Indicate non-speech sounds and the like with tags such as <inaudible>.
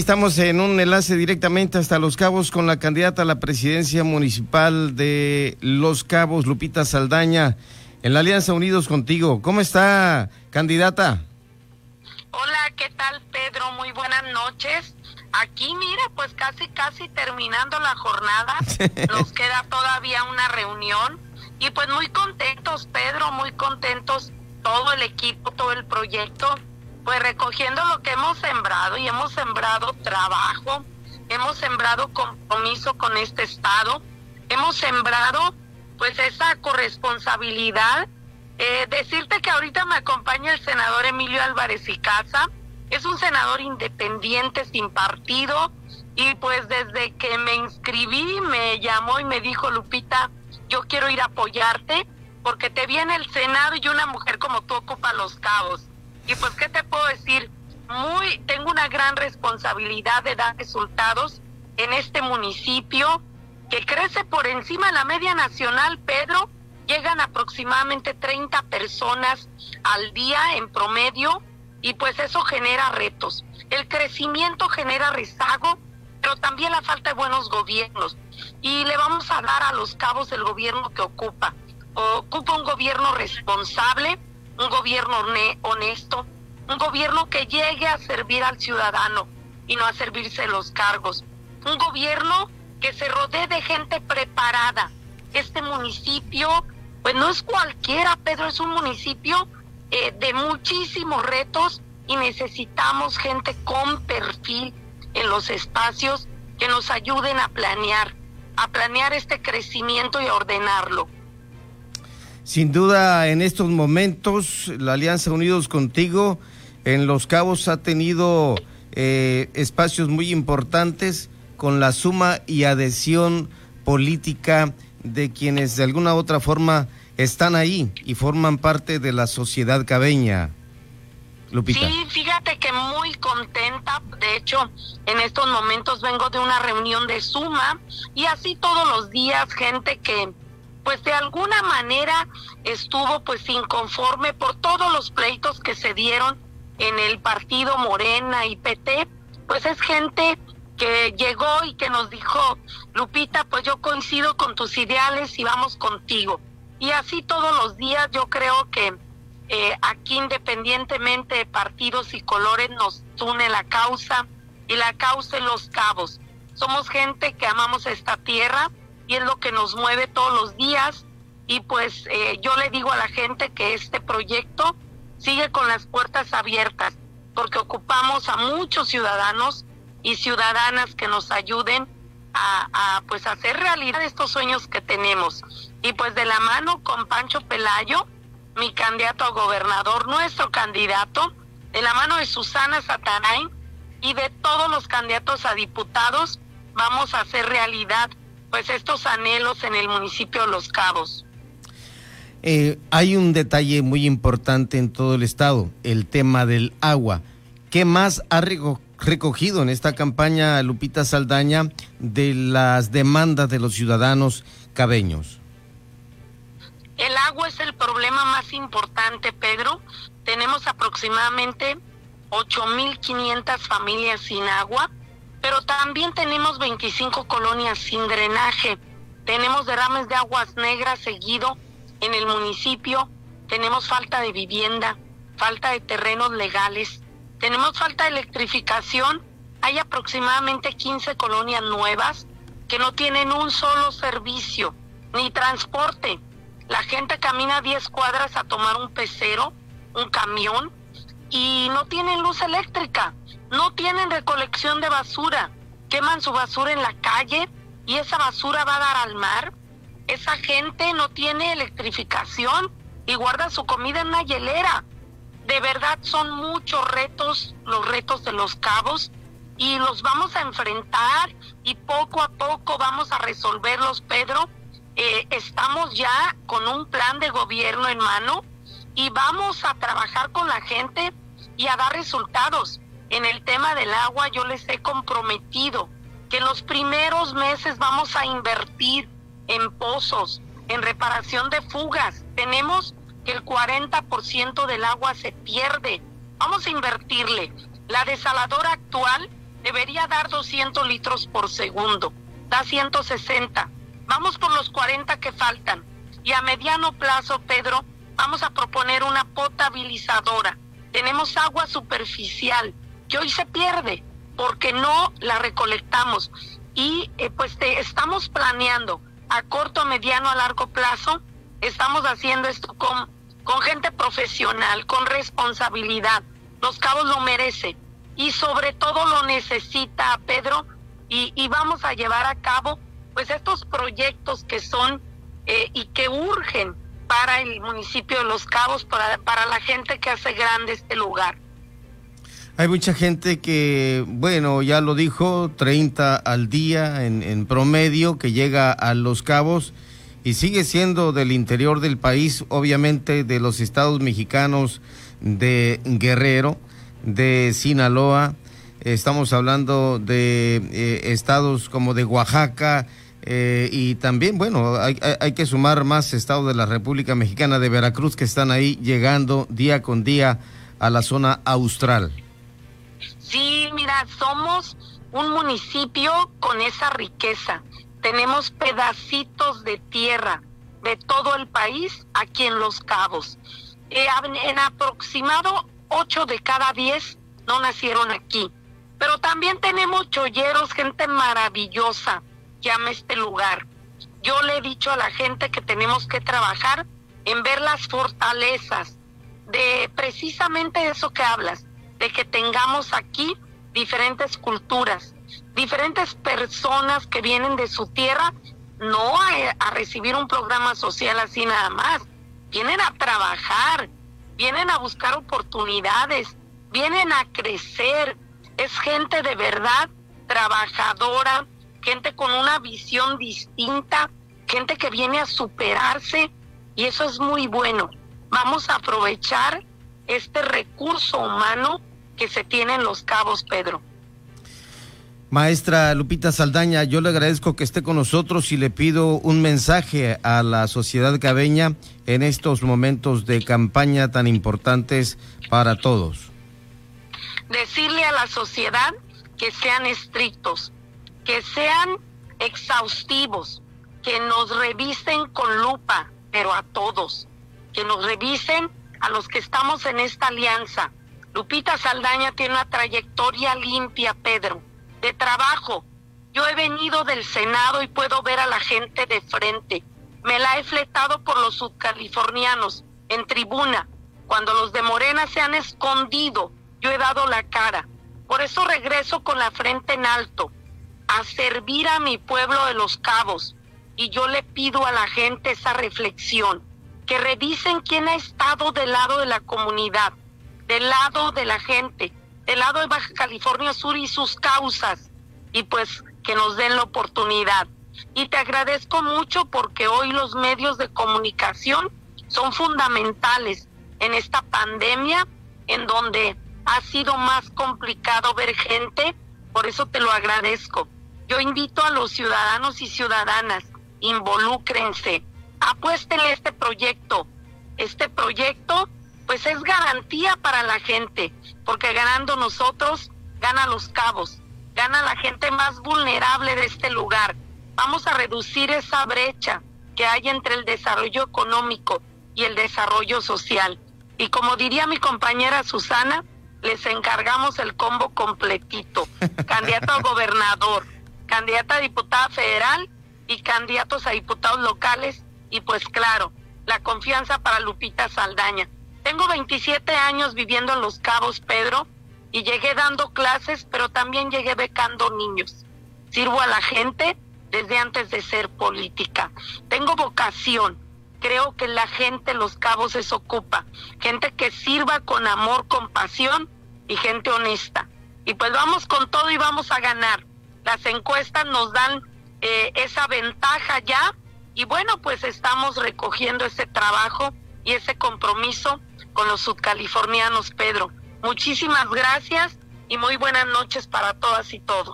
Estamos en un enlace directamente hasta Los Cabos con la candidata a la presidencia municipal de Los Cabos, Lupita Saldaña, en la Alianza Unidos contigo. ¿Cómo está, candidata? Hola, ¿qué tal, Pedro? Muy buenas noches. Aquí, mira, pues casi, casi terminando la jornada. <laughs> Nos queda todavía una reunión. Y pues muy contentos, Pedro, muy contentos, todo el equipo, todo el proyecto pues recogiendo lo que hemos sembrado y hemos sembrado trabajo, hemos sembrado compromiso con este Estado, hemos sembrado pues esa corresponsabilidad. Eh, decirte que ahorita me acompaña el senador Emilio Álvarez y Casa, es un senador independiente, sin partido, y pues desde que me inscribí me llamó y me dijo, Lupita, yo quiero ir a apoyarte porque te viene el Senado y una mujer como tú ocupa los cabos. Y pues, ¿qué te puedo decir? Muy, tengo una gran responsabilidad de dar resultados en este municipio que crece por encima de la media nacional, Pedro. Llegan aproximadamente 30 personas al día en promedio y pues eso genera retos. El crecimiento genera rezago, pero también la falta de buenos gobiernos. Y le vamos a dar a los cabos el gobierno que ocupa. Ocupa un gobierno responsable, un gobierno honesto, un gobierno que llegue a servir al ciudadano y no a servirse los cargos, un gobierno que se rodee de gente preparada. Este municipio, pues no es cualquiera, Pedro, es un municipio eh, de muchísimos retos y necesitamos gente con perfil en los espacios que nos ayuden a planear, a planear este crecimiento y a ordenarlo. Sin duda, en estos momentos, la Alianza Unidos Contigo en Los Cabos ha tenido eh, espacios muy importantes con la suma y adhesión política de quienes de alguna u otra forma están ahí y forman parte de la sociedad cabeña. Lupita. Sí, fíjate que muy contenta. De hecho, en estos momentos vengo de una reunión de suma y así todos los días gente que pues de alguna manera estuvo pues inconforme por todos los pleitos que se dieron en el partido Morena y PT, pues es gente que llegó y que nos dijo, Lupita, pues yo coincido con tus ideales y vamos contigo. Y así todos los días yo creo que eh, aquí independientemente de partidos y colores nos une la causa y la causa en los cabos. Somos gente que amamos esta tierra, y es lo que nos mueve todos los días. Y pues eh, yo le digo a la gente que este proyecto sigue con las puertas abiertas, porque ocupamos a muchos ciudadanos y ciudadanas que nos ayuden a, pues hacer realidad estos sueños que tenemos. Y pues de la mano con Pancho Pelayo, mi candidato a gobernador, nuestro candidato, de la mano de Susana Satarain y de todos los candidatos a diputados, vamos a hacer realidad pues estos anhelos en el municipio de Los Cabos. Eh, hay un detalle muy importante en todo el estado, el tema del agua. ¿Qué más ha recogido en esta campaña Lupita Saldaña de las demandas de los ciudadanos cabeños? El agua es el problema más importante, Pedro. Tenemos aproximadamente 8.500 familias sin agua pero también tenemos 25 colonias sin drenaje. Tenemos derrames de aguas negras seguido en el municipio. Tenemos falta de vivienda, falta de terrenos legales. Tenemos falta de electrificación. Hay aproximadamente 15 colonias nuevas que no tienen un solo servicio ni transporte. La gente camina 10 cuadras a tomar un pecero, un camión, y no tienen luz eléctrica no tienen recolección de basura, queman su basura en la calle y esa basura va a dar al mar. Esa gente no tiene electrificación y guarda su comida en una hielera. De verdad son muchos retos, los retos de los cabos, y los vamos a enfrentar y poco a poco vamos a resolverlos, Pedro. Eh, estamos ya con un plan de gobierno en mano y vamos a trabajar con la gente y a dar resultados. En el tema del agua yo les he comprometido que en los primeros meses vamos a invertir en pozos, en reparación de fugas. Tenemos que el 40% del agua se pierde. Vamos a invertirle. La desaladora actual debería dar 200 litros por segundo, da 160. Vamos por los 40 que faltan. Y a mediano plazo, Pedro, vamos a proponer una potabilizadora. Tenemos agua superficial que hoy se pierde porque no la recolectamos. Y eh, pues te, estamos planeando a corto, mediano, a largo plazo. Estamos haciendo esto con, con gente profesional, con responsabilidad. Los cabos lo merecen y sobre todo lo necesita Pedro y, y vamos a llevar a cabo pues estos proyectos que son eh, y que urgen para el municipio de Los Cabos, para, para la gente que hace grande este lugar. Hay mucha gente que, bueno, ya lo dijo, 30 al día en, en, promedio que llega a Los Cabos y sigue siendo del interior del país, obviamente de los estados mexicanos de Guerrero de Sinaloa, estamos hablando de eh, estados como de Oaxaca eh, y también, bueno, hay, hay, que sumar más estados de la República Mexicana de Veracruz que están ahí llegando día con día a la zona austral. Sí, mira, somos un municipio con esa riqueza. Tenemos pedacitos de tierra de todo el país aquí en Los Cabos. Eh, en aproximado 8 de cada 10 no nacieron aquí. Pero también tenemos cholleros, gente maravillosa que ama este lugar. Yo le he dicho a la gente que tenemos que trabajar en ver las fortalezas de precisamente eso que hablas, de que tengamos aquí diferentes culturas, diferentes personas que vienen de su tierra, no a, recibir un programa social así nada más, vienen a trabajar, vienen a buscar oportunidades, vienen a crecer. Es gente de verdad trabajadora, gente con una visión distinta, gente que viene a superarse y eso es muy bueno. Vamos a aprovechar este recurso humano que se tiene en los cabos, Pedro. Maestra Lupita Saldaña, yo le agradezco que esté con nosotros y le pido un mensaje a la sociedad cabeña en estos momentos de campaña tan importantes para todos. Decirle a la sociedad que sean estrictos, que sean exhaustivos, que nos revisen con lupa, pero a todos, que nos revisen a los que estamos en esta alianza. Lupita Saldaña tiene una trayectoria limpia, Pedro de trabajo. Yo he venido del Senado y puedo ver a la gente de frente. Me la he fletado por los subcalifornianos en tribuna. Cuando los de Morena se han escondido, yo he dado la cara. Por eso regreso con la frente en alto, a servir a mi pueblo de los cabos. Y yo le pido a la gente esa reflexión, que revisen quién ha estado del lado de la comunidad, del lado de la gente, el lado de Baja California Sur y sus causas y pues que nos den la oportunidad. Y te agradezco mucho porque hoy los medios de comunicación son fundamentales en esta pandemia en donde ha sido más complicado ver gente, por eso te lo agradezco. Yo invito a los ciudadanos y ciudadanas, involúcrense, apuéstenle este proyecto. Este proyecto pues es garantía para la gente, porque ganando nosotros, gana los cabos, gana la gente más vulnerable de este lugar. Vamos a reducir esa brecha que hay entre el desarrollo económico y el desarrollo social. Y como diría mi compañera Susana, les encargamos el combo completito. <laughs> Candidato a gobernador, candidata a diputada federal y candidatos a diputados locales. Y pues claro, la confianza para Lupita Saldaña. Tengo 27 años viviendo en Los Cabos, Pedro, y llegué dando clases, pero también llegué becando niños. Sirvo a la gente desde antes de ser política. Tengo vocación. Creo que la gente Los Cabos se ocupa. Gente que sirva con amor, con pasión y gente honesta. Y pues vamos con todo y vamos a ganar. Las encuestas nos dan eh, esa ventaja ya. Y bueno, pues estamos recogiendo ese trabajo y ese compromiso con los subcalifornianos, Pedro. Muchísimas gracias y muy buenas noches para todas y todos.